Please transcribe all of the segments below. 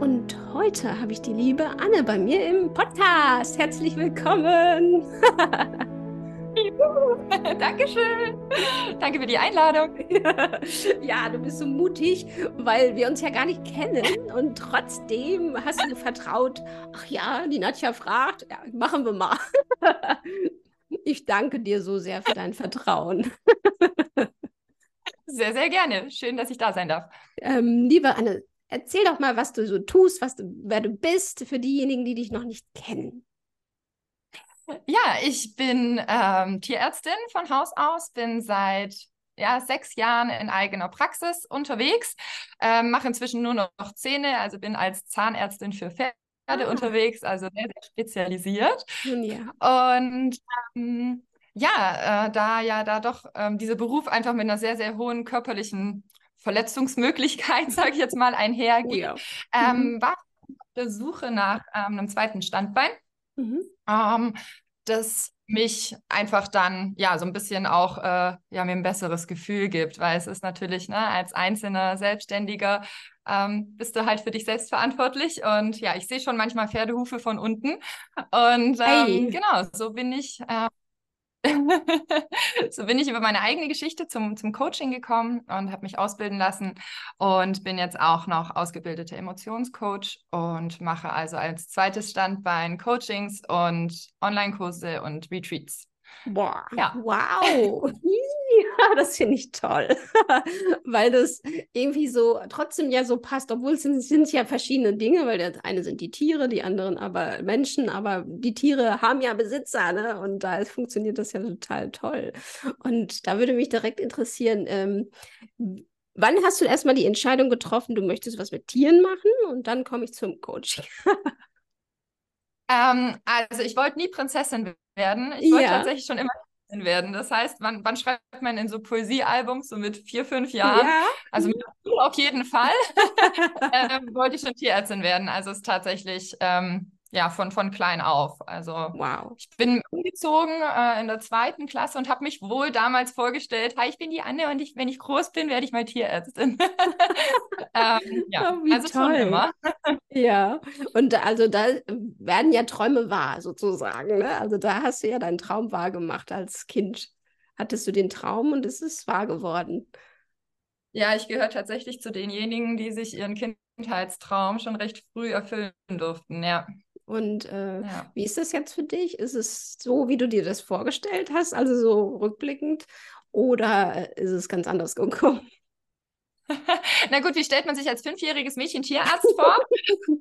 Und heute habe ich die liebe Anne bei mir im Podcast. Herzlich willkommen. Dankeschön. Danke für die Einladung. Ja, du bist so mutig, weil wir uns ja gar nicht kennen und trotzdem hast du vertraut. Ach ja, die Nadja fragt, ja, machen wir mal. Ich danke dir so sehr für dein Vertrauen. Sehr, sehr gerne. Schön, dass ich da sein darf. Ähm, liebe Anne, erzähl doch mal, was du so tust, was du, wer du bist, für diejenigen, die dich noch nicht kennen. Ja, ich bin ähm, Tierärztin von Haus aus, bin seit ja, sechs Jahren in eigener Praxis unterwegs, ähm, mache inzwischen nur noch Zähne, also bin als Zahnärztin für Pferde ah. unterwegs, also sehr, sehr spezialisiert. Ja. Und ähm, ja, äh, da ja da doch ähm, dieser Beruf einfach mit einer sehr, sehr hohen körperlichen Verletzungsmöglichkeit, sage ich jetzt mal, einhergeht, oh ja. ähm, mhm. war auf der Suche nach ähm, einem zweiten Standbein, mhm. ähm, das mich einfach dann ja so ein bisschen auch äh, ja mir ein besseres Gefühl gibt, weil es ist natürlich ne, als einzelner Selbstständiger ähm, bist du halt für dich selbst verantwortlich und ja ich sehe schon manchmal Pferdehufe von unten und ähm, genau so bin ich äh, so bin ich über meine eigene Geschichte zum, zum Coaching gekommen und habe mich ausbilden lassen und bin jetzt auch noch ausgebildeter Emotionscoach und mache also als zweites Standbein Coachings und Online-Kurse und Retreats. Boah, ja. wow. Das finde ich toll, weil das irgendwie so trotzdem ja so passt, obwohl es sind, sind ja verschiedene Dinge, weil das eine sind die Tiere, die anderen aber Menschen, aber die Tiere haben ja Besitzer, ne? Und da funktioniert das ja total toll. Und da würde mich direkt interessieren, ähm, wann hast du erstmal die Entscheidung getroffen, du möchtest was mit Tieren machen und dann komme ich zum Coaching? ähm, also ich wollte nie Prinzessin werden. Ich wollte ja. tatsächlich schon immer werden. Das heißt, wann, wann schreibt man in so Poesiealbums, so mit vier, fünf Jahren? Ja. Also mit auf jeden Fall ähm, wollte ich schon Tierärztin werden. Also es ist tatsächlich ähm, ja, von, von klein auf. Also wow. ich bin umgezogen äh, in der zweiten Klasse und habe mich wohl damals vorgestellt, hi, ich bin die Anne und ich, wenn ich groß bin, werde ich mal Tierärztin. ähm, ja, oh, also toll. schon immer. ja, und also da werden ja Träume wahr sozusagen. Ne? Also da hast du ja deinen Traum wahr gemacht als Kind. Hattest du den Traum und es ist wahr geworden. Ja, ich gehöre tatsächlich zu denjenigen, die sich ihren Kindheitstraum schon recht früh erfüllen durften, ja. Und äh, ja. wie ist das jetzt für dich? Ist es so, wie du dir das vorgestellt hast, also so rückblickend, oder ist es ganz anders gekommen? Na gut, wie stellt man sich als fünfjähriges Mädchen Tierarzt vor?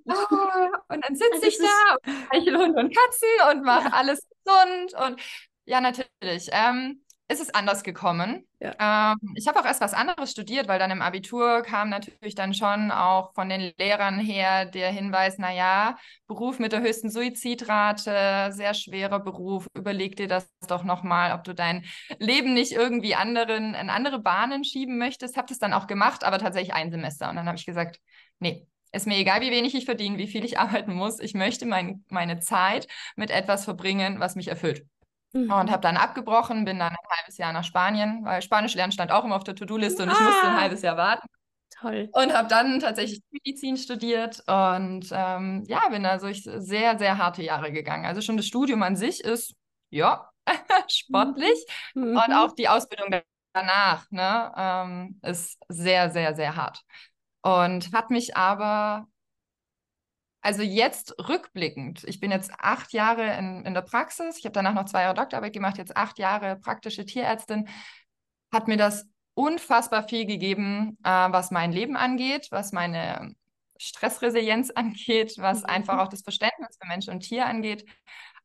Ah, und dann sitze ich da und lächle Hunde und Katzen und mache ja. alles gesund. Und ja, natürlich. Ähm, ist es anders gekommen. Ja. Ähm, ich habe auch erst was anderes studiert, weil dann im Abitur kam natürlich dann schon auch von den Lehrern her der Hinweis, naja, Beruf mit der höchsten Suizidrate, sehr schwerer Beruf, überleg dir das doch nochmal, ob du dein Leben nicht irgendwie anderen, in andere Bahnen schieben möchtest. Habe das dann auch gemacht, aber tatsächlich ein Semester. Und dann habe ich gesagt, nee, ist mir egal, wie wenig ich verdiene, wie viel ich arbeiten muss. Ich möchte mein, meine Zeit mit etwas verbringen, was mich erfüllt. Mhm. Und habe dann abgebrochen, bin dann ein halbes Jahr nach Spanien, weil Spanisch lernen stand auch immer auf der To-Do-Liste und ich musste ein ah. halbes Jahr warten. Toll. Und habe dann tatsächlich Medizin studiert und ähm, ja, bin da durch sehr, sehr harte Jahre gegangen. Also schon das Studium an sich ist, ja, sportlich mhm. und auch die Ausbildung danach ne, ähm, ist sehr, sehr, sehr hart. Und hat mich aber also jetzt rückblickend, ich bin jetzt acht Jahre in, in der Praxis, ich habe danach noch zwei Jahre Doktorarbeit gemacht, jetzt acht Jahre praktische Tierärztin, hat mir das unfassbar viel gegeben, äh, was mein Leben angeht, was meine Stressresilienz angeht, was mhm. einfach auch das Verständnis für Mensch und Tier angeht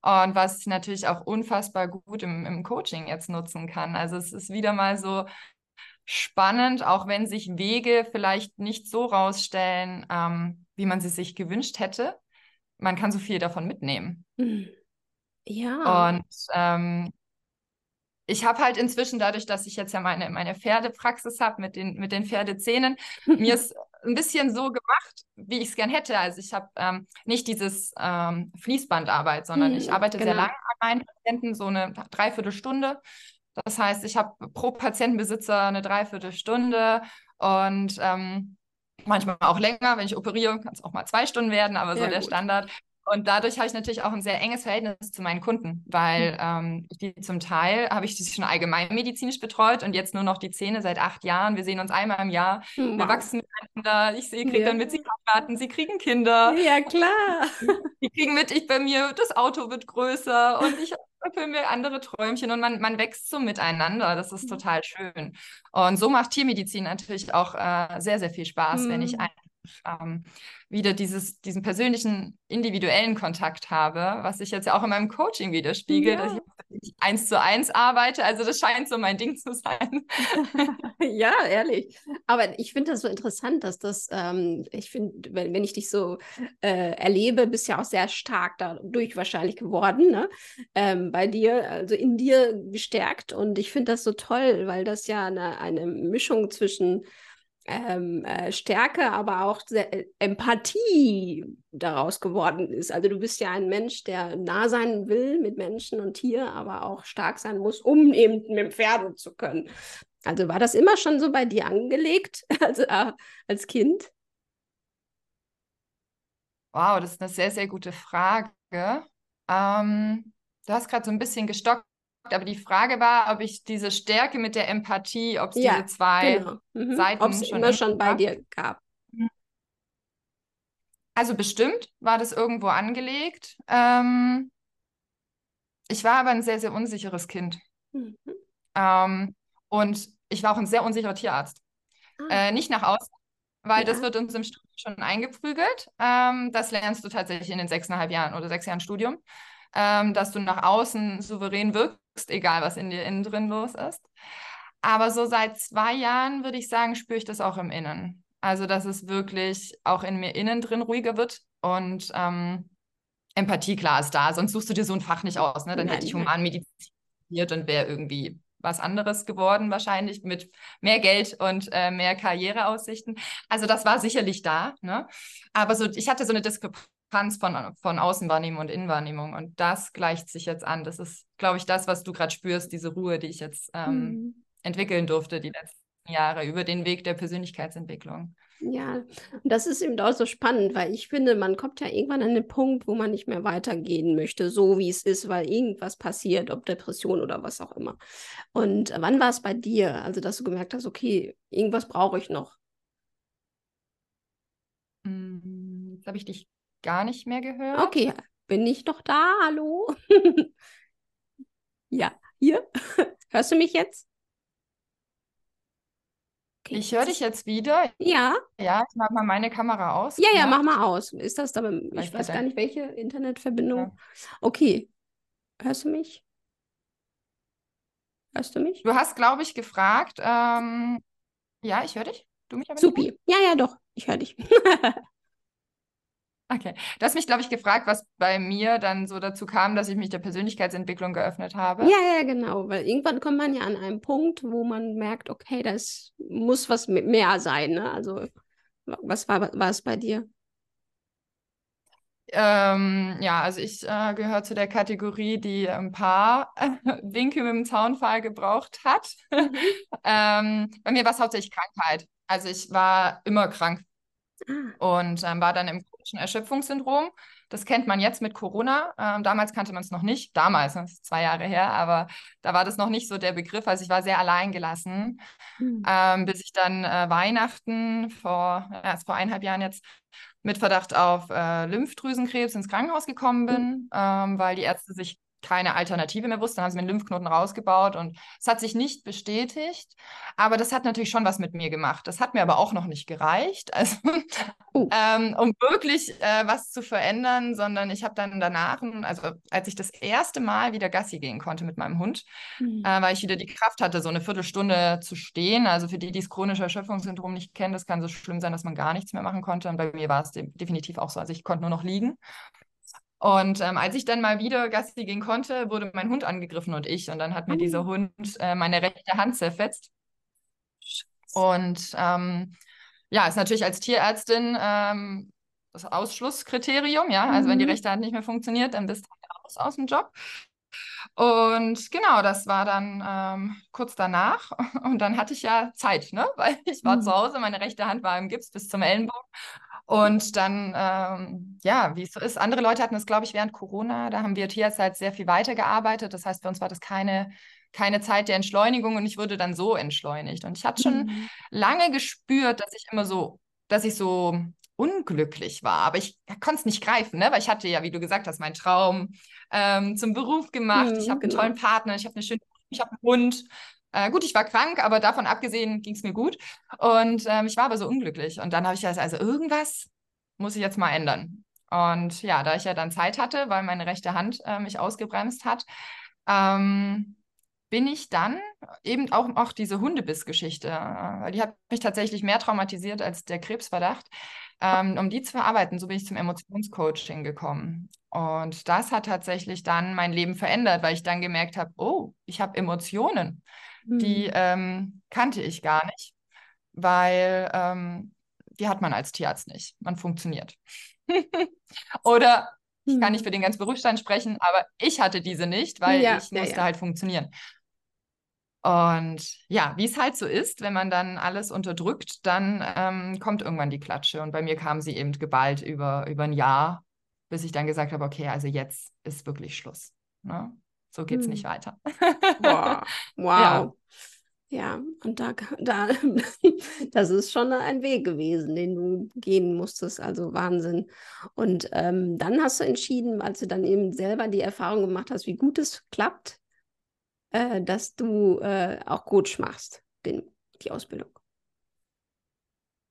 und was ich natürlich auch unfassbar gut im, im Coaching jetzt nutzen kann. Also es ist wieder mal so spannend, auch wenn sich Wege vielleicht nicht so rausstellen, ähm, wie man sie sich gewünscht hätte. Man kann so viel davon mitnehmen. Hm. Ja. Und ähm, ich habe halt inzwischen, dadurch, dass ich jetzt ja meine, meine Pferdepraxis habe mit den, mit den Pferdezähnen, mir ist ein bisschen so gemacht, wie ich es gern hätte. Also ich habe ähm, nicht dieses ähm, Fließbandarbeit, sondern hm, ich arbeite genau. sehr lange an meinen Patienten, so eine Dreiviertelstunde. Das heißt, ich habe pro Patientenbesitzer eine Dreiviertelstunde und ähm, manchmal auch länger. Wenn ich operiere, kann es auch mal zwei Stunden werden, aber so ja, der gut. Standard. Und dadurch habe ich natürlich auch ein sehr enges Verhältnis zu meinen Kunden, weil mhm. ähm, die zum Teil habe ich die schon allgemeinmedizinisch betreut und jetzt nur noch die Zähne seit acht Jahren. Wir sehen uns einmal im Jahr. Wow. Wir wachsen miteinander. Ich sehe, kriege ja. dann mit, sie heiraten, sie kriegen Kinder. Ja, klar. Die kriegen mit, ich bei mir, das Auto wird größer und ich erfülle mir andere Träumchen und man, man wächst so miteinander. Das ist mhm. total schön. Und so macht Tiermedizin natürlich auch äh, sehr, sehr viel Spaß, mhm. wenn ich mhm. einfach ähm, wieder dieses, diesen persönlichen, individuellen Kontakt habe, was sich jetzt ja auch in meinem Coaching widerspiegelt, ja. dass ich eins zu eins arbeite. Also das scheint so mein Ding zu sein. ja, ehrlich. Aber ich finde das so interessant, dass das, ähm, ich finde, wenn, wenn ich dich so äh, erlebe, bist ja auch sehr stark dadurch wahrscheinlich geworden, ne? Ähm, bei dir, also in dir gestärkt. Und ich finde das so toll, weil das ja eine, eine Mischung zwischen ähm, äh, Stärke, aber auch äh, Empathie daraus geworden ist. Also du bist ja ein Mensch, der nah sein will mit Menschen und Tier, aber auch stark sein muss, um eben mit dem Pferd zu können. Also war das immer schon so bei dir angelegt, also äh, als Kind? Wow, das ist eine sehr, sehr gute Frage. Ähm, du hast gerade so ein bisschen gestockt aber die Frage war, ob ich diese Stärke mit der Empathie, ob es ja, diese zwei genau. mhm. Seiten ob es immer schon bei dir gab. Also bestimmt war das irgendwo angelegt. Ähm, ich war aber ein sehr, sehr unsicheres Kind. Mhm. Ähm, und ich war auch ein sehr unsicherer Tierarzt. Ah. Äh, nicht nach außen, weil ja. das wird uns im Studium schon eingeprügelt. Ähm, das lernst du tatsächlich in den sechseinhalb Jahren oder sechs Jahren Studium, ähm, dass du nach außen souverän wirkst egal was in dir innen drin los ist. Aber so seit zwei Jahren würde ich sagen, spüre ich das auch im Innen. Also, dass es wirklich auch in mir innen drin ruhiger wird und ähm, Empathie, klar, ist da. Sonst suchst du dir so ein Fach nicht aus. Ne? Dann hätte ich Humanmedizin studiert und wäre irgendwie was anderes geworden, wahrscheinlich mit mehr Geld und äh, mehr Karriereaussichten. Also, das war sicherlich da. Ne? Aber so, ich hatte so eine Diskrepanz Diskrepanz von, von Außenwahrnehmung und Innenwahrnehmung. Und das gleicht sich jetzt an. Das ist, glaube ich, das, was du gerade spürst, diese Ruhe, die ich jetzt ähm, mhm. entwickeln durfte die letzten Jahre über den Weg der Persönlichkeitsentwicklung. Ja, das ist eben auch so spannend, weil ich finde, man kommt ja irgendwann an den Punkt, wo man nicht mehr weitergehen möchte, so wie es ist, weil irgendwas passiert, ob Depression oder was auch immer. Und wann war es bei dir, also dass du gemerkt hast, okay, irgendwas brauche ich noch? Hm, jetzt habe ich dich gar nicht mehr gehört. Okay, bin ich doch da? Hallo? ja, hier. Hörst du mich jetzt? Okay. Ich höre dich jetzt wieder. Ja. Ja, ich mache mal meine Kamera aus. Ja, ja, mach mal aus. Ist das aber, ich weiß gar nicht, welche Internetverbindung. Ja. Okay. Hörst du mich? Hörst du mich? Du hast, glaube ich, gefragt. Ähm, ja, ich höre dich. Du mich aber Supi. Ja, ja, doch. Ich höre dich. Okay. Du hast mich, glaube ich, gefragt, was bei mir dann so dazu kam, dass ich mich der Persönlichkeitsentwicklung geöffnet habe. Ja, ja, genau. Weil irgendwann kommt man ja an einen Punkt, wo man merkt, okay, das muss was mehr sein. Ne? Also, was war, war es bei dir? Ähm, ja, also ich äh, gehöre zu der Kategorie, die ein paar äh, Winke mit dem Zaunfall gebraucht hat. Mhm. ähm, bei mir war es hauptsächlich Krankheit. Also ich war immer krank. Und ähm, war dann im chronischen Erschöpfungssyndrom. Das kennt man jetzt mit Corona. Ähm, damals kannte man es noch nicht. Damals, das ist zwei Jahre her, aber da war das noch nicht so der Begriff. Also ich war sehr allein gelassen, mhm. ähm, bis ich dann äh, Weihnachten vor, ja, vor eineinhalb Jahren jetzt mit Verdacht auf äh, Lymphdrüsenkrebs ins Krankenhaus gekommen bin, mhm. weil die Ärzte sich keine Alternative mehr wusste. Dann haben sie mir einen Lymphknoten rausgebaut und es hat sich nicht bestätigt. Aber das hat natürlich schon was mit mir gemacht. Das hat mir aber auch noch nicht gereicht, also, uh. ähm, um wirklich äh, was zu verändern, sondern ich habe dann danach, also als ich das erste Mal wieder Gassi gehen konnte mit meinem Hund, mhm. äh, weil ich wieder die Kraft hatte, so eine Viertelstunde zu stehen. Also für die, die das chronische Erschöpfungssyndrom nicht kennen, das kann so schlimm sein, dass man gar nichts mehr machen konnte. Und bei mir war es de definitiv auch so. Also ich konnte nur noch liegen. Und ähm, als ich dann mal wieder Gassi gehen konnte, wurde mein Hund angegriffen und ich. Und dann hat mir oh. dieser Hund äh, meine rechte Hand zerfetzt. Und ähm, ja, ist natürlich als Tierärztin ähm, das Ausschlusskriterium, ja. Also mhm. wenn die mhm. rechte Hand nicht mehr funktioniert, dann bist du raus aus dem Job. Und genau, das war dann ähm, kurz danach. Und dann hatte ich ja Zeit, ne? Weil ich war mhm. zu Hause, meine rechte Hand war im Gips bis zum Ellenbogen. Und dann, ähm, ja, wie es so ist, andere Leute hatten das, glaube ich, während Corona, da haben wir Tierärzte sehr viel weitergearbeitet. Das heißt, für uns war das keine, keine Zeit der Entschleunigung und ich wurde dann so entschleunigt. Und ich hatte schon mhm. lange gespürt, dass ich immer so, dass ich so unglücklich war, aber ich konnte es nicht greifen, ne? weil ich hatte ja, wie du gesagt hast, meinen Traum ähm, zum Beruf gemacht. Mhm, ich habe genau. einen tollen Partner, ich habe eine schöne, ich habe einen Hund. Äh, gut, ich war krank, aber davon abgesehen ging es mir gut. Und ähm, ich war aber so unglücklich. Und dann habe ich gesagt, also irgendwas muss ich jetzt mal ändern. Und ja, da ich ja dann Zeit hatte, weil meine rechte Hand äh, mich ausgebremst hat, ähm, bin ich dann eben auch, auch diese Hundebissgeschichte, äh, weil die hat mich tatsächlich mehr traumatisiert als der Krebsverdacht, ähm, um die zu verarbeiten. So bin ich zum Emotionscoaching gekommen. Und das hat tatsächlich dann mein Leben verändert, weil ich dann gemerkt habe, oh, ich habe Emotionen die mhm. ähm, kannte ich gar nicht, weil ähm, die hat man als Tierarzt nicht. Man funktioniert. Oder ich kann nicht mhm. für den ganzen Berufsstand sprechen, aber ich hatte diese nicht, weil ja, ich musste ja. halt funktionieren. Und ja, wie es halt so ist, wenn man dann alles unterdrückt, dann ähm, kommt irgendwann die Klatsche. Und bei mir kam sie eben geballt über, über ein Jahr, bis ich dann gesagt habe, okay, also jetzt ist wirklich Schluss. Ne? So geht es hm. nicht weiter. Wow. wow. Ja. Ja, und da, da, das ist schon ein Weg gewesen, den du gehen musstest, also Wahnsinn. Und ähm, dann hast du entschieden, als du dann eben selber die Erfahrung gemacht hast, wie gut es klappt, äh, dass du äh, auch Coach machst, den, die Ausbildung.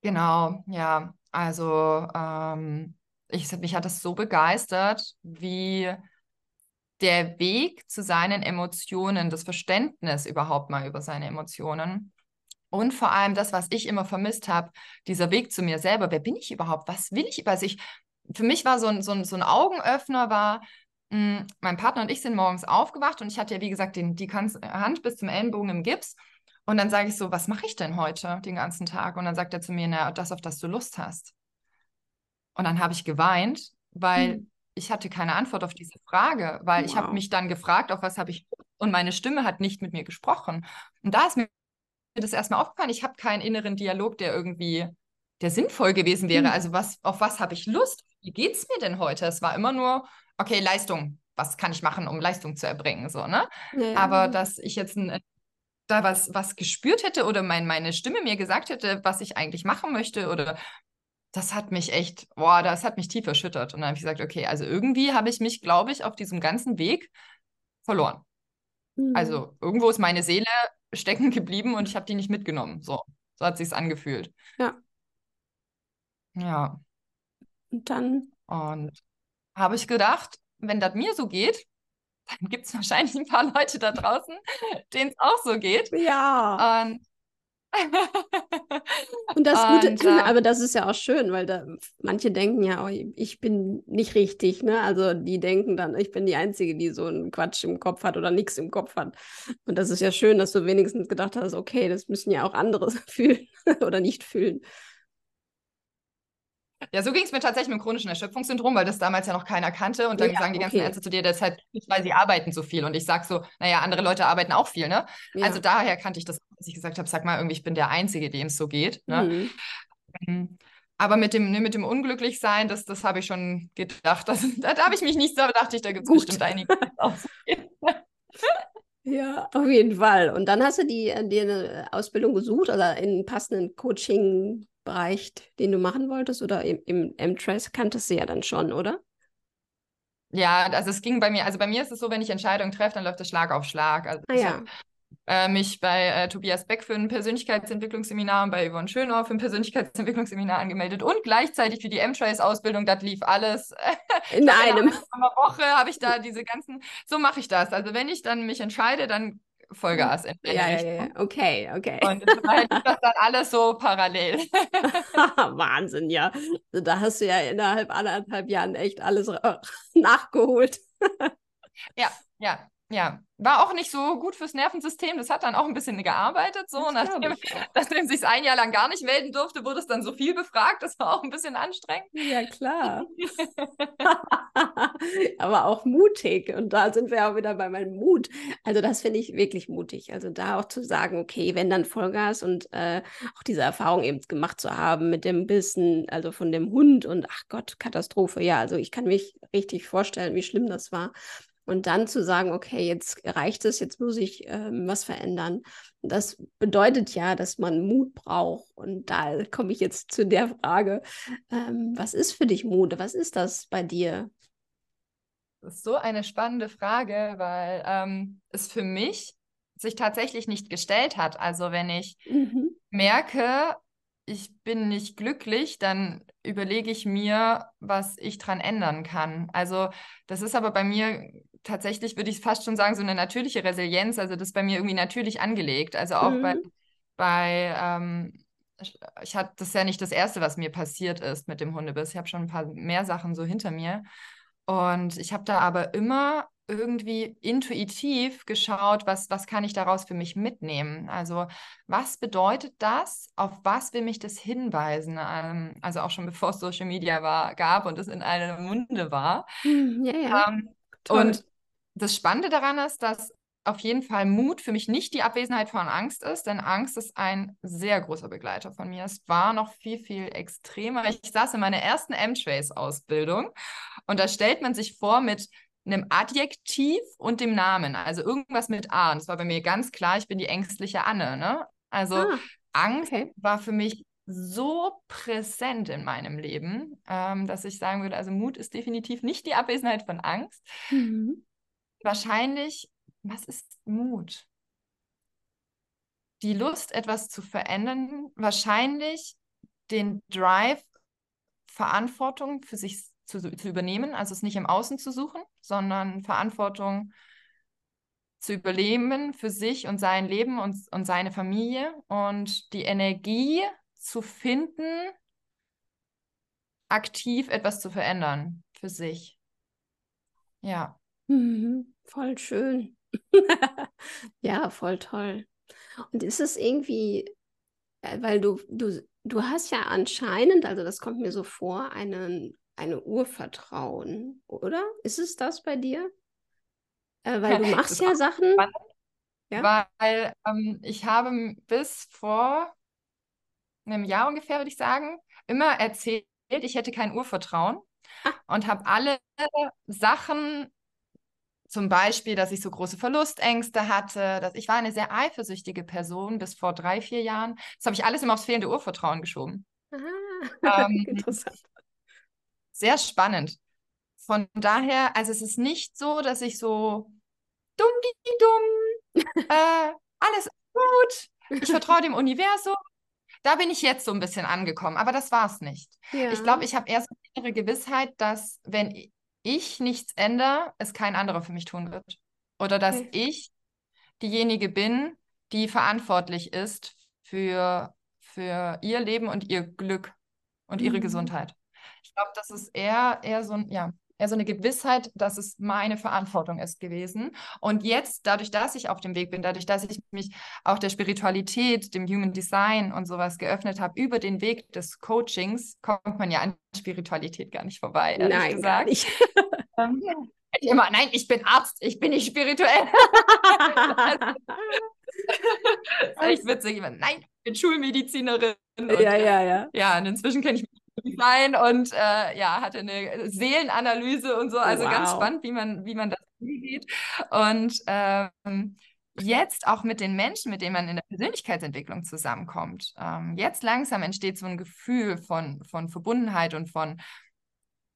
Genau, ja. Also ähm, ich, mich hat das so begeistert, wie der Weg zu seinen Emotionen, das Verständnis überhaupt mal über seine Emotionen. Und vor allem das, was ich immer vermisst habe, dieser Weg zu mir selber. Wer bin ich überhaupt? Was will ich? Also ich, für mich war so ein, so ein, so ein Augenöffner, war, mh, hm, mein Partner und ich sind morgens aufgewacht und ich hatte ja, wie gesagt, den, die Hand bis zum Ellenbogen im Gips. Und dann sage ich so, was mache ich denn heute den ganzen Tag? Und dann sagt er zu mir, na, das, auf das du Lust hast. Und dann habe ich geweint, weil hm ich hatte keine Antwort auf diese Frage, weil wow. ich habe mich dann gefragt, auf was habe ich und meine Stimme hat nicht mit mir gesprochen. Und da ist mir das erstmal aufgefallen, ich habe keinen inneren Dialog, der irgendwie der sinnvoll gewesen wäre. Mhm. Also was auf was habe ich Lust? Wie geht es mir denn heute? Es war immer nur okay, Leistung. Was kann ich machen, um Leistung zu erbringen, so, ne? Ja. Aber dass ich jetzt ein, da was, was gespürt hätte oder mein, meine Stimme mir gesagt hätte, was ich eigentlich machen möchte oder das hat mich echt, boah, das hat mich tief erschüttert. Und dann habe ich gesagt, okay, also irgendwie habe ich mich, glaube ich, auf diesem ganzen Weg verloren. Mhm. Also irgendwo ist meine Seele stecken geblieben und ich habe die nicht mitgenommen. So, so hat sich's angefühlt. Ja. Ja. Und dann? Und habe ich gedacht, wenn das mir so geht, dann gibt es wahrscheinlich ein paar Leute da draußen, denen es auch so geht. Ja. Und und das Gute, und, äh, aber das ist ja auch schön, weil da manche denken ja, oh, ich bin nicht richtig, ne? Also die denken dann, ich bin die Einzige, die so einen Quatsch im Kopf hat oder nichts im Kopf hat. Und das ist ja schön, dass du wenigstens gedacht hast, okay, das müssen ja auch andere fühlen oder nicht fühlen. Ja, so ging es mir tatsächlich mit dem chronischen Erschöpfungssyndrom, weil das damals ja noch keiner kannte. Und dann ja, sagen die ganzen okay. Ärzte zu dir, das ist halt nicht, weil sie arbeiten so viel. Und ich sage so, naja, andere Leute arbeiten auch viel, ne? Ja. Also daher kannte ich das, als ich gesagt habe, sag mal, irgendwie, ich bin der Einzige, dem es so geht. Ne? Mhm. Ähm, aber mit dem, ne, mit dem Unglücklichsein, das, das habe ich schon gedacht. Das, da, da habe ich mich nicht so, dachte ich, da gibt es bestimmt einige. Ja, auf jeden Fall. Und dann hast du die, äh, dir eine Ausbildung gesucht oder in passenden Coaching Bereich, den du machen wolltest? Oder im, im M-Trace kanntest du ja dann schon, oder? ja, also es ging bei mir, also bei mir ist es so, wenn ich Entscheidungen treffe, dann läuft das Schlag auf Schlag. Also ah, ich ja. habe äh, mich bei äh, Tobias Beck für ein Persönlichkeitsentwicklungsseminar und bei Yvonne Schönau für ein Persönlichkeitsentwicklungsseminar angemeldet und gleichzeitig für die M-Trace-Ausbildung, das lief alles. In einem. In einer Woche habe ich da diese ganzen, so mache ich das. Also wenn ich dann mich entscheide, dann Vollgas in ja, ja, ja, okay, okay. Und das dann alles so parallel. Wahnsinn, ja. Also da hast du ja innerhalb anderthalb Jahren echt alles nachgeholt. ja, ja, ja, war auch nicht so gut fürs Nervensystem. Das hat dann auch ein bisschen gearbeitet. So, das nachdem, nachdem sich ein Jahr lang gar nicht melden durfte, wurde es dann so viel befragt. Das war auch ein bisschen anstrengend. Ja, klar. Aber auch mutig. Und da sind wir auch wieder bei meinem Mut. Also, das finde ich wirklich mutig. Also, da auch zu sagen, okay, wenn dann Vollgas und äh, auch diese Erfahrung eben gemacht zu haben mit dem Bissen, also von dem Hund und ach Gott, Katastrophe. Ja, also ich kann mich richtig vorstellen, wie schlimm das war. Und dann zu sagen, okay, jetzt reicht es, jetzt muss ich ähm, was verändern. Das bedeutet ja, dass man Mut braucht. Und da komme ich jetzt zu der Frage, ähm, was ist für dich Mut? Was ist das bei dir? Das ist so eine spannende Frage, weil ähm, es für mich sich tatsächlich nicht gestellt hat. Also wenn ich mhm. merke, ich bin nicht glücklich, dann überlege ich mir, was ich dran ändern kann. Also das ist aber bei mir tatsächlich, würde ich fast schon sagen, so eine natürliche Resilienz. Also das ist bei mir irgendwie natürlich angelegt. Also auch mhm. bei, bei ähm, ich hatte das ist ja nicht das Erste, was mir passiert ist mit dem Hundebiss. Ich habe schon ein paar mehr Sachen so hinter mir. Und ich habe da aber immer irgendwie intuitiv geschaut, was, was kann ich daraus für mich mitnehmen? Also was bedeutet das? Auf was will mich das hinweisen? Ähm, also auch schon bevor es Social Media war, gab und es in einem Munde war. Hm, ja, ja. Ähm, und das Spannende daran ist, dass auf jeden Fall Mut für mich nicht die Abwesenheit von Angst ist, denn Angst ist ein sehr großer Begleiter von mir. Es war noch viel, viel extremer. Ich saß in meiner ersten M-Trace-Ausbildung und da stellt man sich vor mit einem Adjektiv und dem Namen, also irgendwas mit A. Und das war bei mir ganz klar, ich bin die ängstliche Anne. Ne? Also ah, Angst okay. war für mich so präsent in meinem Leben, ähm, dass ich sagen würde, also Mut ist definitiv nicht die Abwesenheit von Angst. Mhm. Wahrscheinlich, was ist Mut? Die Lust, etwas zu verändern, wahrscheinlich den Drive, Verantwortung für sich zu, zu übernehmen, also es nicht im Außen zu suchen, sondern Verantwortung zu überleben für sich und sein Leben und, und seine Familie und die Energie zu finden, aktiv etwas zu verändern für sich. Ja. Mhm, voll schön. ja, voll toll. Und ist es irgendwie, äh, weil du, du, du hast ja anscheinend, also das kommt mir so vor, einen eine Urvertrauen, oder? Ist es das bei dir? Äh, weil du machst ja Sachen. Ja? Weil ähm, ich habe bis vor einem Jahr ungefähr, würde ich sagen, immer erzählt, ich hätte kein Urvertrauen ah. und habe alle Sachen, zum Beispiel, dass ich so große Verlustängste hatte, dass ich war eine sehr eifersüchtige Person bis vor drei, vier Jahren. Das habe ich alles immer aufs fehlende Urvertrauen geschoben. Aha. Ähm, Interessant sehr spannend. Von daher, also es ist nicht so, dass ich so dumm, die dumm, äh, alles gut, ich vertraue dem Universum. Da bin ich jetzt so ein bisschen angekommen, aber das war es nicht. Ja. Ich glaube, ich habe erst eine innere Gewissheit, dass wenn ich nichts ändere, es kein anderer für mich tun wird. Oder dass okay. ich diejenige bin, die verantwortlich ist für, für ihr Leben und ihr Glück und ihre mhm. Gesundheit. Ich glaube, das ist eher, eher so ein, ja, eher so eine Gewissheit, dass es meine Verantwortung ist gewesen. Und jetzt, dadurch, dass ich auf dem Weg bin, dadurch, dass ich mich auch der Spiritualität, dem Human Design und sowas geöffnet habe, über den Weg des Coachings, kommt man ja an Spiritualität gar nicht vorbei, ehrlich Nein, gesagt. Nicht. Ähm, ich immer, nein, ich bin Arzt, ich bin nicht spirituell. das ist echt witzig. Nein, ich bin Schulmedizinerin. Und, ja, ja, ja. Ja, und inzwischen kenne ich mich sein und äh, ja, hatte eine Seelenanalyse und so. Also wow. ganz spannend, wie man, wie man das angeht. Und ähm, jetzt auch mit den Menschen, mit denen man in der Persönlichkeitsentwicklung zusammenkommt, ähm, jetzt langsam entsteht so ein Gefühl von, von Verbundenheit und von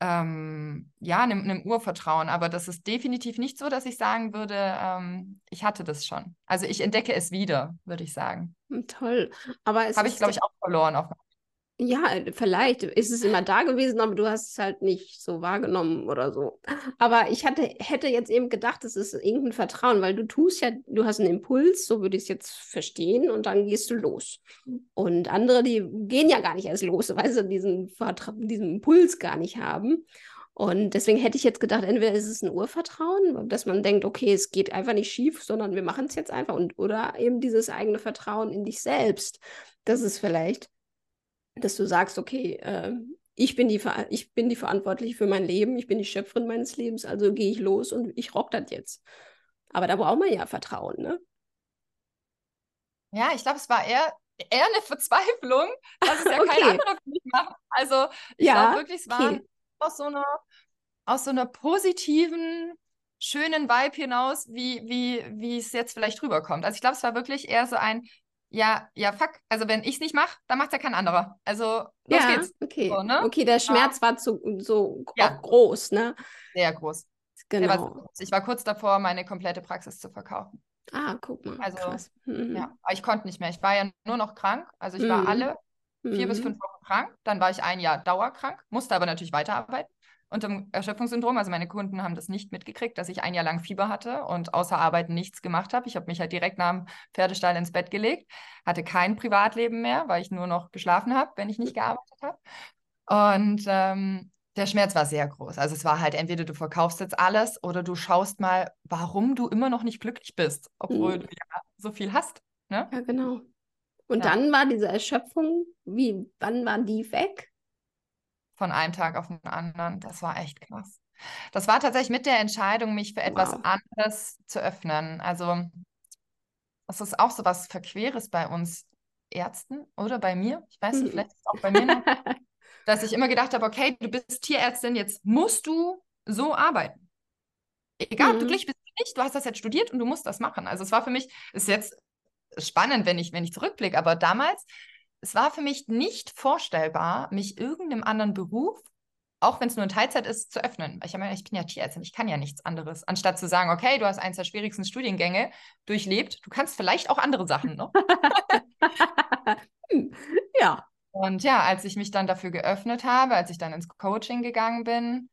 ähm, ja, einem, einem, Urvertrauen. Aber das ist definitiv nicht so, dass ich sagen würde, ähm, ich hatte das schon. Also ich entdecke es wieder, würde ich sagen. Hm, toll. Aber es habe ich, glaube ich, auch verloren auf ja, vielleicht ist es immer da gewesen, aber du hast es halt nicht so wahrgenommen oder so. Aber ich hatte, hätte jetzt eben gedacht, es ist irgendein Vertrauen, weil du tust ja, du hast einen Impuls, so würde ich es jetzt verstehen, und dann gehst du los. Und andere, die gehen ja gar nicht erst los, weil sie diesen, Vertra diesen Impuls gar nicht haben. Und deswegen hätte ich jetzt gedacht, entweder ist es ein Urvertrauen, dass man denkt, okay, es geht einfach nicht schief, sondern wir machen es jetzt einfach. Und, oder eben dieses eigene Vertrauen in dich selbst. Das ist vielleicht dass du sagst, okay, äh, ich, bin die, ich bin die Verantwortliche für mein Leben, ich bin die Schöpferin meines Lebens, also gehe ich los und ich rock das jetzt. Aber da braucht man ja Vertrauen, ne? Ja, ich glaube, es war eher, eher eine Verzweiflung, dass es ja okay. kein anderer für mich macht. Also ich ja, glaube wirklich, es war okay. aus, so einer, aus so einer positiven, schönen Vibe hinaus, wie, wie, wie es jetzt vielleicht rüberkommt. Also ich glaube, es war wirklich eher so ein, ja, ja, fuck. Also wenn ich es nicht mache, dann macht es ja kein anderer. Also los ja, geht's. Okay. So, ne? okay, der Schmerz ja. war zu, so ja. groß, ne? Sehr groß. Genau. War groß. Ich war kurz davor, meine komplette Praxis zu verkaufen. Ah, guck mal. Also, Krass. Mhm. ja, aber ich konnte nicht mehr. Ich war ja nur noch krank. Also ich mhm. war alle vier mhm. bis fünf Wochen krank. Dann war ich ein Jahr dauerkrank, musste aber natürlich weiterarbeiten unter dem Erschöpfungssyndrom. Also meine Kunden haben das nicht mitgekriegt, dass ich ein Jahr lang Fieber hatte und außer Arbeiten nichts gemacht habe. Ich habe mich halt direkt nach dem Pferdestall ins Bett gelegt, hatte kein Privatleben mehr, weil ich nur noch geschlafen habe, wenn ich nicht gearbeitet habe. Und ähm, der Schmerz war sehr groß. Also es war halt entweder du verkaufst jetzt alles oder du schaust mal, warum du immer noch nicht glücklich bist, obwohl mhm. du ja so viel hast. Ne? Ja, genau. Und ja. dann war diese Erschöpfung, wie, wann war die weg? Von einem Tag auf den anderen. Das war echt krass. Das war tatsächlich mit der Entscheidung, mich für etwas wow. anderes zu öffnen. Also, das ist auch so was Verqueres bei uns Ärzten oder bei mir. Ich weiß nicht, mhm. vielleicht ist es auch bei mir noch, dass ich immer gedacht habe, okay, du bist Tierärztin, jetzt musst du so arbeiten. Egal, mhm. ob du mhm. glücklich bist oder nicht, du hast das jetzt studiert und du musst das machen. Also es war für mich, ist jetzt spannend, wenn ich, wenn ich zurückblicke, aber damals es war für mich nicht vorstellbar, mich irgendeinem anderen Beruf, auch wenn es nur in Teilzeit ist, zu öffnen. Ich, meine, ich bin ja Tierärztin, ich kann ja nichts anderes. Anstatt zu sagen, okay, du hast eins der schwierigsten Studiengänge durchlebt, du kannst vielleicht auch andere Sachen noch. ja. Und ja, als ich mich dann dafür geöffnet habe, als ich dann ins Coaching gegangen bin,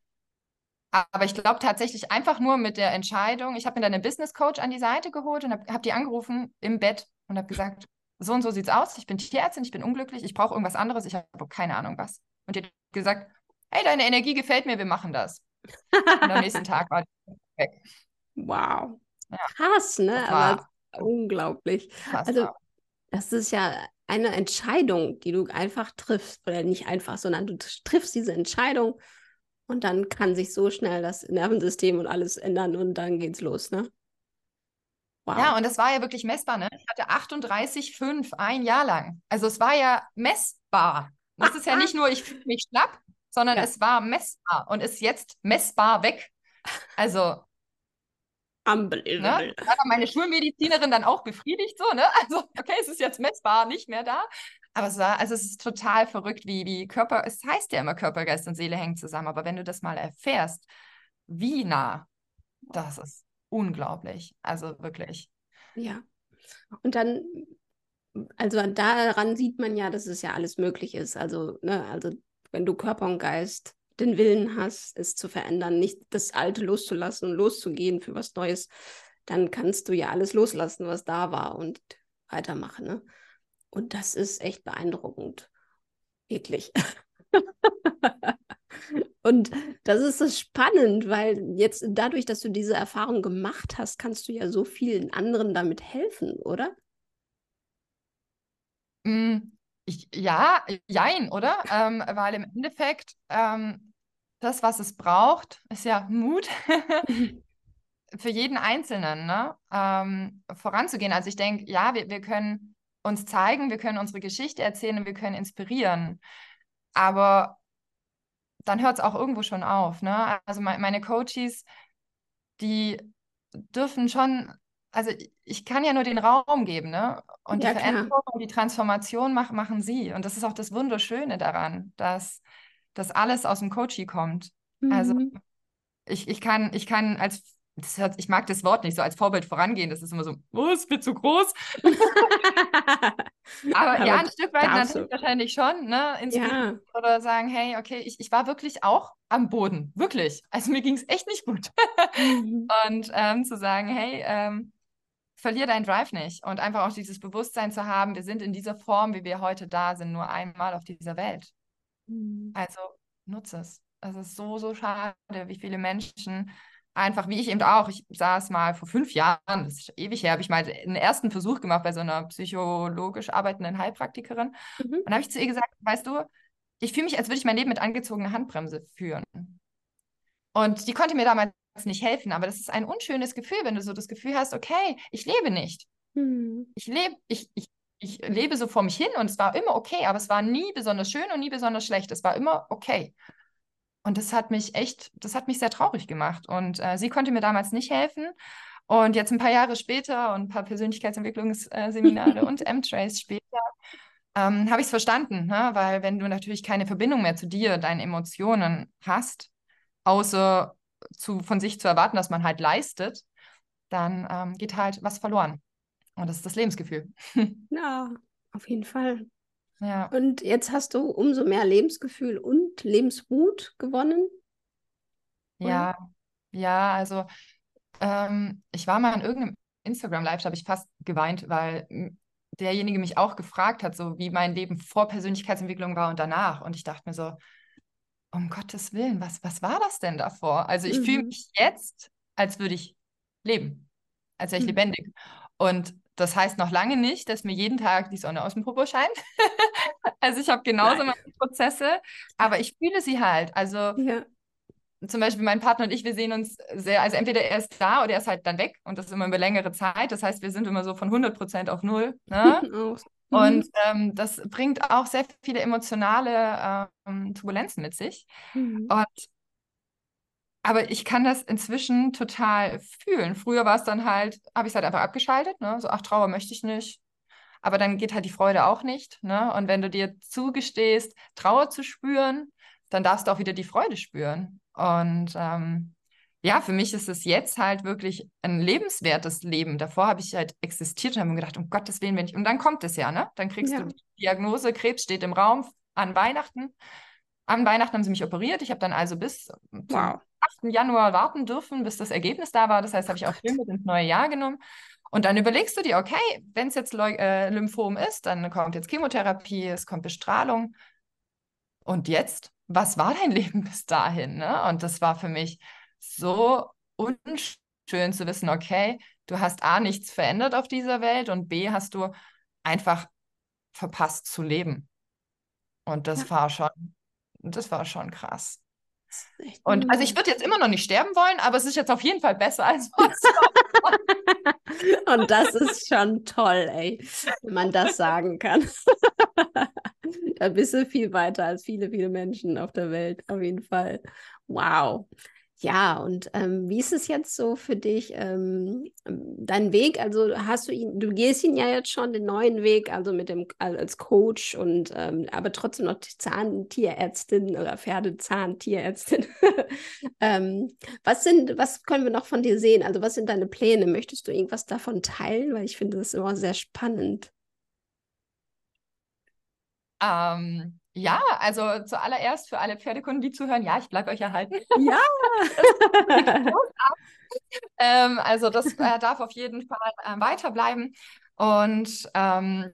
aber ich glaube tatsächlich einfach nur mit der Entscheidung, ich habe mir dann einen Business Coach an die Seite geholt und habe hab die angerufen im Bett und habe gesagt, so und so sieht's aus, ich bin Tierärztin, ich bin unglücklich, ich brauche irgendwas anderes, ich habe keine Ahnung was. Und die hat gesagt, hey, deine Energie gefällt mir, wir machen das. und am nächsten Tag war die weg. Wow. Ja. Krass, ne? Aber unglaublich. Krass, also, das ist ja eine Entscheidung, die du einfach triffst, oder nicht einfach, sondern du triffst diese Entscheidung und dann kann sich so schnell das Nervensystem und alles ändern und dann geht's los, ne? Wow. Ja, und das war ja wirklich messbar. Ne? Ich hatte 38,5 ein Jahr lang. Also es war ja messbar. Das ist ja nicht nur, ich fühle mich schlapp, sondern ja. es war messbar und ist jetzt messbar weg. Also. Unbelievable. Ne? War meine Schulmedizinerin dann auch befriedigt, so, ne? Also, okay, es ist jetzt messbar, nicht mehr da. Aber es war, also es ist total verrückt, wie, wie Körper, es heißt ja immer Körper, Geist und Seele hängen zusammen, aber wenn du das mal erfährst, wie nah das ist unglaublich. Also wirklich. Ja. Und dann, also daran sieht man ja, dass es ja alles möglich ist. Also, ne, also wenn du Körper und Geist den Willen hast, es zu verändern, nicht das Alte loszulassen und loszugehen für was Neues, dann kannst du ja alles loslassen, was da war und weitermachen. Ne? Und das ist echt beeindruckend. Wirklich. Und das ist so spannend, weil jetzt dadurch, dass du diese Erfahrung gemacht hast, kannst du ja so vielen anderen damit helfen, oder? Mm, ich, ja, jein, oder? Ähm, weil im Endeffekt ähm, das, was es braucht, ist ja Mut für jeden Einzelnen, ne? Ähm, voranzugehen. Also ich denke, ja, wir, wir können uns zeigen, wir können unsere Geschichte erzählen und wir können inspirieren. Aber dann hört es auch irgendwo schon auf. Ne? Also me meine Coaches, die dürfen schon, also ich kann ja nur den Raum geben, ne? Und ja, die Veränderung und die Transformation mach, machen sie. Und das ist auch das Wunderschöne daran, dass dass alles aus dem Coaching kommt. Also Mhm. ich, ich kann, ich kann als, das hört, ich mag das Wort nicht so als Vorbild vorangehen, das ist immer so, oh, ist viel zu groß. Aber, Aber ja, ein Stück weit natürlich wahrscheinlich schon, ne? Ja. oder sagen, hey, okay, ich, ich war wirklich auch am Boden, wirklich. Also mir ging es echt nicht gut. Mhm. Und ähm, zu sagen, hey, ähm, verlier deinen Drive nicht und einfach auch dieses Bewusstsein zu haben, wir sind in dieser Form, wie wir heute da sind, nur einmal auf dieser Welt. Mhm. Also nutze es. Es ist so, so schade, wie viele Menschen einfach, wie ich eben auch, ich saß mal vor fünf Jahren, das ist ewig her, habe ich mal einen ersten Versuch gemacht bei so einer psychologisch arbeitenden Heilpraktikerin. Mhm. Und da habe ich zu ihr gesagt, weißt du, ich fühle mich, als würde ich mein Leben mit angezogener Handbremse führen. Und die konnte mir damals nicht helfen, aber das ist ein unschönes Gefühl, wenn du so das Gefühl hast, okay, ich lebe nicht. Mhm. Ich lebe, ich, ich, ich lebe so vor mich hin und es war immer okay, aber es war nie besonders schön und nie besonders schlecht. Es war immer okay. Und das hat mich echt, das hat mich sehr traurig gemacht. Und äh, sie konnte mir damals nicht helfen. Und jetzt ein paar Jahre später und ein paar Persönlichkeitsentwicklungsseminare und M-Trace später ähm, habe ich es verstanden, ne? weil wenn du natürlich keine Verbindung mehr zu dir, deinen Emotionen hast, außer zu, von sich zu erwarten, dass man halt leistet, dann ähm, geht halt was verloren. Und das ist das Lebensgefühl. Ja, auf jeden Fall. Ja. Und jetzt hast du umso mehr Lebensgefühl und Lebensmut gewonnen. Ja, ja, also ähm, ich war mal in irgendeinem Instagram-Live, da habe ich fast geweint, weil derjenige mich auch gefragt hat, so wie mein Leben vor Persönlichkeitsentwicklung war und danach. Und ich dachte mir so, um Gottes Willen, was, was war das denn davor? Also ich fühle Mhm. mich jetzt, als würde ich leben, als wäre ich Mhm. lebendig. Und das heißt noch lange nicht, dass mir jeden Tag die Sonne aus dem Popo scheint. Also ich habe genauso Nein. meine Prozesse, aber ich fühle sie halt. Also Ja. zum Beispiel mein Partner und ich, wir sehen uns sehr, also entweder er ist da oder er ist halt dann weg und das immer über längere Zeit. Das heißt, wir sind immer so von 100 Prozent auf null. Ne? Auch. Und ähm, das bringt auch sehr viele emotionale ähm, Turbulenzen mit sich. Mhm. Und aber ich kann das inzwischen total fühlen. Früher war es dann halt, habe ich es halt einfach abgeschaltet, ne? So, ach, Trauer möchte ich nicht. Aber dann geht halt die Freude auch nicht, ne? Und wenn du dir zugestehst, Trauer zu spüren, dann darfst du auch wieder die Freude spüren. Und ähm, ja, für mich ist es jetzt halt wirklich ein lebenswertes Leben. Davor habe ich halt existiert und habe mir gedacht, um Gottes Willen, wenn ich. Und dann kommt es ja, ne? Dann kriegst Ja. du die Diagnose, Krebs steht im Raum an Weihnachten. An Weihnachten haben sie mich operiert. Ich habe dann also bis zum Wow. 8. Januar warten dürfen, bis das Ergebnis da war. Das heißt, habe ich auch Film mit ins neue Jahr genommen. Und dann überlegst du dir, okay, wenn es jetzt Leu äh, Lymphom ist, dann kommt jetzt Chemotherapie, es kommt Bestrahlung. Und jetzt, was war dein Leben bis dahin? Ne? Und das war für mich so unschön zu wissen, okay, du hast A, nichts verändert auf dieser Welt und B, hast du einfach verpasst zu leben. Und das Ja. war schon, das war schon krass. Und also ich würde jetzt immer noch nicht sterben wollen, aber es ist jetzt auf jeden Fall besser als. Und das ist schon toll, ey, wenn man das sagen kann. Da bist du viel weiter als viele, viele Menschen auf der Welt, auf jeden Fall. Wow. Ja, und ähm, wie ist es jetzt so für dich, ähm, dein Weg? Also hast du ihn, du gehst ihn ja jetzt schon den neuen Weg, also mit dem als Coach und ähm, aber trotzdem noch Zahntierärztin oder Pferdezahntierärztin. ähm, was sind, was können wir noch von dir sehen? Also was sind deine Pläne? Möchtest du irgendwas davon teilen? Weil ich finde das immer sehr spannend. Ähm, ja, also zuallererst für alle Pferdekunden, die zuhören, ja, ich bleibe euch erhalten. Ja. Ähm, also das äh, darf auf jeden Fall äh, weiterbleiben. Und ähm,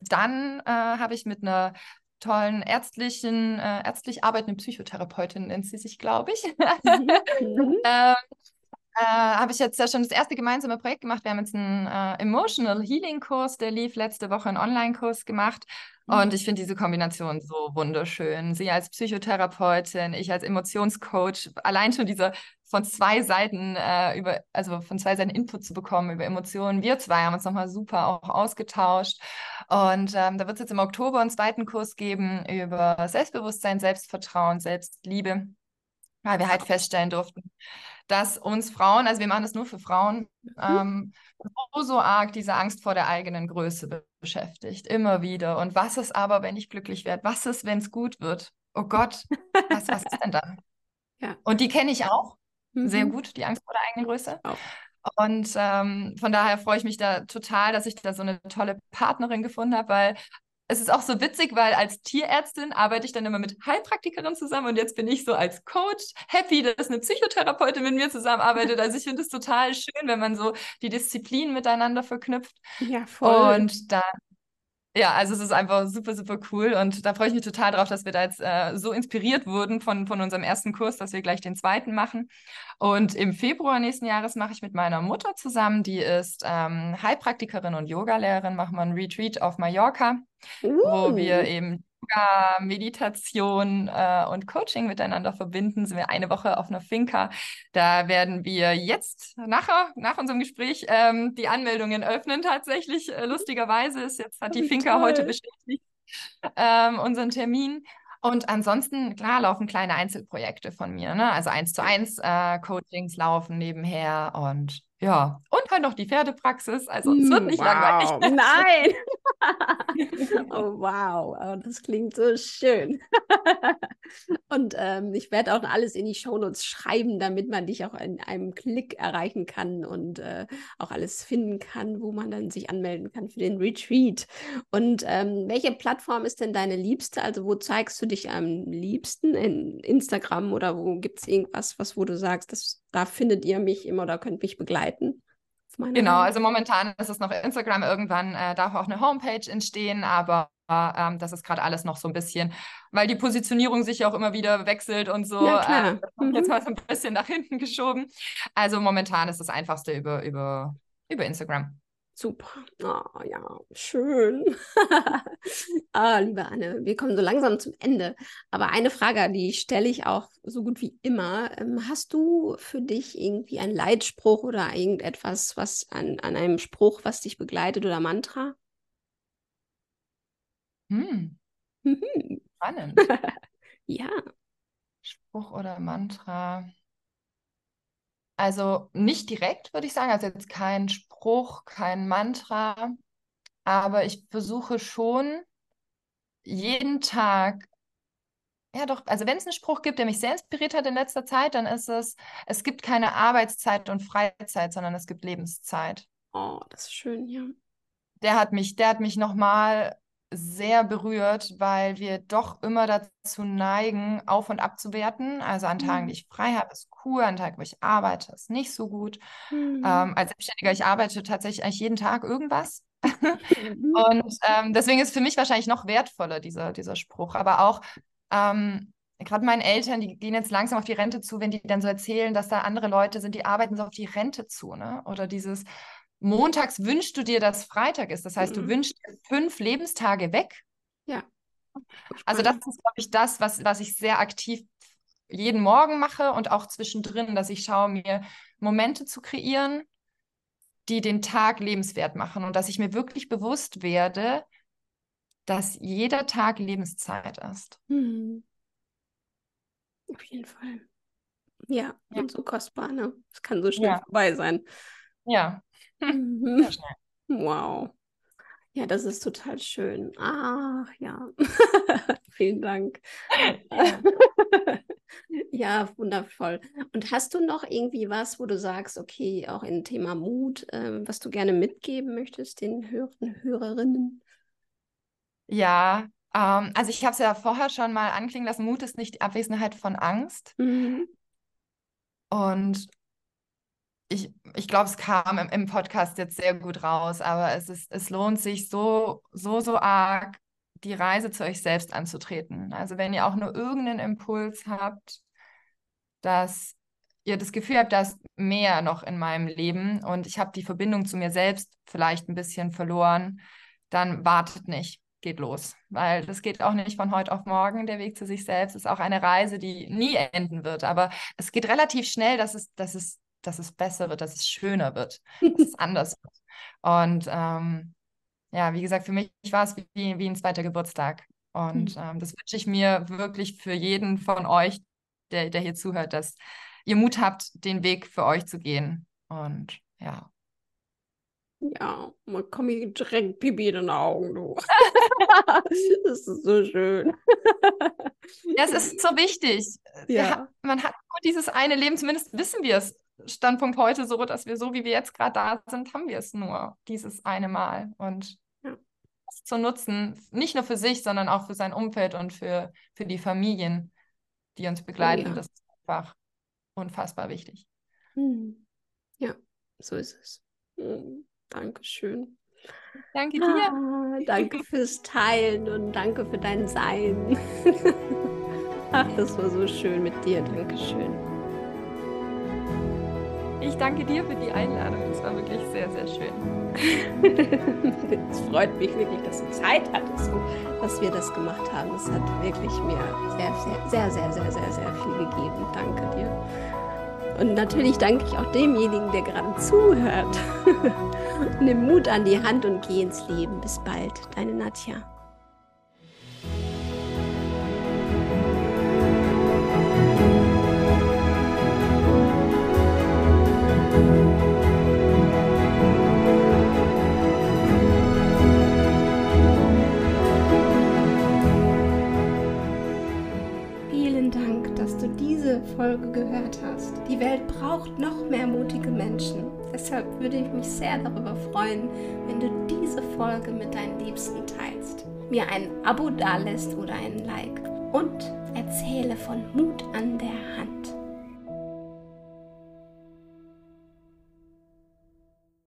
dann äh, habe ich mit einer tollen ärztlichen, äh, ärztlich arbeitenden Psychotherapeutin, nennt sie sich, glaube ich, Mhm. Mhm. Äh, habe ich jetzt ja schon das erste gemeinsame Projekt gemacht. Wir haben jetzt einen äh, Emotional Healing Kurs, der lief letzte Woche, einen Online-Kurs gemacht. Und ich finde diese Kombination so wunderschön. Sie als Psychotherapeutin, ich als Emotionscoach, allein schon diese von zwei Seiten äh, über, also von zwei Seiten Input zu bekommen über Emotionen. Wir zwei haben uns nochmal super auch ausgetauscht. Und ähm, da wird es jetzt im Oktober einen zweiten Kurs geben über Selbstbewusstsein, Selbstvertrauen, Selbstliebe, weil wir halt feststellen durften, dass uns Frauen, also wir machen das nur für Frauen, ähm, so, so arg diese Angst vor der eigenen Größe be beschäftigt, immer wieder. Und was ist aber, wenn ich glücklich werde? Was ist, wenn es gut wird? oh Gott, was, was ist denn da? Ja. Und die kenne ich auch Mhm. sehr gut, die Angst vor der eigenen Größe. Auch. Und ähm, von daher freue ich mich da total, dass ich da so eine tolle Partnerin gefunden habe, weil es ist auch so witzig, weil als Tierärztin arbeite ich dann immer mit Heilpraktikerinnen zusammen und jetzt bin ich so als Coach happy, dass eine Psychotherapeutin mit mir zusammenarbeitet. Also ich finde es total schön, wenn man so die Disziplinen miteinander verknüpft. Ja, voll. Und dann, ja, also es ist einfach super, super cool und da freue ich mich total drauf, dass wir da jetzt äh, so inspiriert wurden von, von unserem ersten Kurs, dass wir gleich den zweiten machen. Und im Februar nächsten Jahres mache ich mit meiner Mutter zusammen, die ist ähm, Heilpraktikerin und Yogalehrerin, machen wir einen Retreat auf Mallorca wo wir Uh. eben Yoga, Meditation äh, und Coaching miteinander verbinden. Sind wir eine Woche auf einer Finca. Da werden wir jetzt nachher, nach unserem Gespräch ähm, die Anmeldungen öffnen tatsächlich. Äh, lustigerweise ist jetzt hat die Finca heute bestätigt ähm, unseren Termin. Und ansonsten, klar, laufen kleine Einzelprojekte von mir. Ne? Also eins zu eins äh, Coachings laufen nebenher und ja, und halt noch die Pferdepraxis. Also es wird nicht wow. langweilig. Nein. oh, wow. Oh, das klingt so schön. Und ähm, ich werde auch alles in die Shownotes schreiben, damit man dich auch in einem Klick erreichen kann und äh, auch alles finden kann, wo man dann sich anmelden kann für den Retreat. Und ähm, welche Plattform ist denn deine liebste? Also wo zeigst du dich am liebsten? In Instagram oder wo gibt es irgendwas, was wo du sagst, das, da findet ihr mich immer oder könnt mich begleiten? Genau, also momentan ist es noch Instagram, irgendwann äh, darf auch eine Homepage entstehen, aber ähm, das ist gerade alles noch so ein bisschen, weil die Positionierung sich ja auch immer wieder wechselt und so. Ja, äh, ich jetzt Mhm. mal so ein bisschen nach hinten geschoben. Also momentan ist das einfachste über, über, über Instagram. Super. Oh, ja, schön. ah, liebe Anne, wir kommen so langsam zum Ende. Aber eine Frage, die stelle ich auch so gut wie immer. Ähm, hast du für dich irgendwie einen Leitspruch oder irgendetwas, was an, an einem Spruch, was dich begleitet oder Mantra? Hm, spannend. ja. Spruch oder Mantra. Also nicht direkt, würde ich sagen. Also jetzt kein Spruch, kein Mantra. Aber ich versuche schon jeden Tag, ja doch, also wenn es einen Spruch gibt, der mich sehr inspiriert hat in letzter Zeit, dann ist es, es gibt keine Arbeitszeit und Freizeit, sondern es gibt Lebenszeit. Oh, das ist schön, ja. Der hat mich, der hat mich nochmal sehr berührt, weil wir doch immer dazu neigen, auf und ab zu werten. Also an Tagen, Mhm. die ich frei habe, ist cool, an Tagen, wo ich arbeite, ist nicht so gut. Mhm. Ähm, als Selbstständiger, ich arbeite tatsächlich eigentlich jeden Tag irgendwas. Mhm. Und ähm, deswegen ist für mich wahrscheinlich noch wertvoller dieser, dieser Spruch. Aber auch ähm, gerade meinen Eltern, die gehen jetzt langsam auf die Rente zu, wenn die dann so erzählen, dass da andere Leute sind, die arbeiten so auf die Rente zu. Ne? Oder dieses Montags wünschst du dir, dass Freitag ist. Das heißt, du Mhm. wünschst dir fünf Lebenstage weg. Ja. Also das ist, glaube ich, das, was, was ich sehr aktiv jeden Morgen mache und auch zwischendrin, dass ich schaue, mir Momente zu kreieren, die den Tag lebenswert machen und dass ich mir wirklich bewusst werde, dass jeder Tag Lebenszeit ist. Mhm. Auf jeden Fall. Ja, Ja. und so kostbar, ne? Es kann so schnell Ja. vorbei sein. Ja, Mhm. Wow. Ja, das ist total schön. Ach ja. Vielen Dank. Ja. Ja, wundervoll. Und hast du noch irgendwie was, wo du sagst, okay, auch im Thema Mut, ähm, was du gerne mitgeben möchtest den Hörern, Hörerinnen? Ja, ähm, also ich habe es ja vorher schon mal anklingen lassen, Mut ist nicht die Abwesenheit von Angst. Mhm. Und ich, ich glaube, es kam im, im Podcast jetzt sehr gut raus, aber es ist, es lohnt sich so, so, so arg, die Reise zu euch selbst anzutreten. Also wenn ihr auch nur irgendeinen Impuls habt, dass ihr das Gefühl habt, da ist mehr noch in meinem Leben und ich habe die Verbindung zu mir selbst vielleicht ein bisschen verloren, dann wartet nicht, geht los. Weil das geht auch nicht von heute auf morgen. Der Weg zu sich selbst ist auch eine Reise, die nie enden wird. Aber es geht relativ schnell, dass es, dass es, dass es besser wird, dass es schöner wird, dass es anders wird. Und ähm, ja, wie gesagt, für mich war es wie, wie ein zweiter Geburtstag. Und ähm, das wünsche ich mir wirklich für jeden von euch, der, der hier zuhört, dass ihr Mut habt, den Weg für euch zu gehen. Und ja. Ja, man kommt mir direkt Pipi in den Augen, du. das ist so schön. ja, es ist so wichtig. Ja. Hat, man hat nur dieses eine Leben, zumindest wissen wir es. Standpunkt heute so, dass wir so, wie wir jetzt gerade da sind, haben wir es nur dieses eine Mal. Und ja. das zu nutzen, nicht nur für sich, sondern auch für sein Umfeld und für, für die Familien, die uns begleiten, ja. das ist einfach unfassbar wichtig. Hm. Ja, so ist es. Hm. Dankeschön. Danke dir. Ah, danke fürs Teilen und danke für dein Sein. Ach, das war so schön mit dir. Dankeschön. Ich danke dir für die Einladung. Es war wirklich sehr, sehr schön. es freut mich wirklich, dass du Zeit hattest und dass wir das gemacht haben. Es hat wirklich mir sehr, sehr, sehr, sehr, sehr, sehr, sehr viel gegeben. Danke dir. Und natürlich danke ich auch demjenigen, der gerade zuhört. Nimm Mut an die Hand und geh ins Leben. Bis bald, deine Nadja. Folge gehört hast. Die Welt braucht noch mehr mutige Menschen. Deshalb würde ich mich sehr darüber freuen, wenn du diese Folge mit deinen Liebsten teilst, mir ein Abo dalässt oder ein Like und erzähle von Mut an der Hand.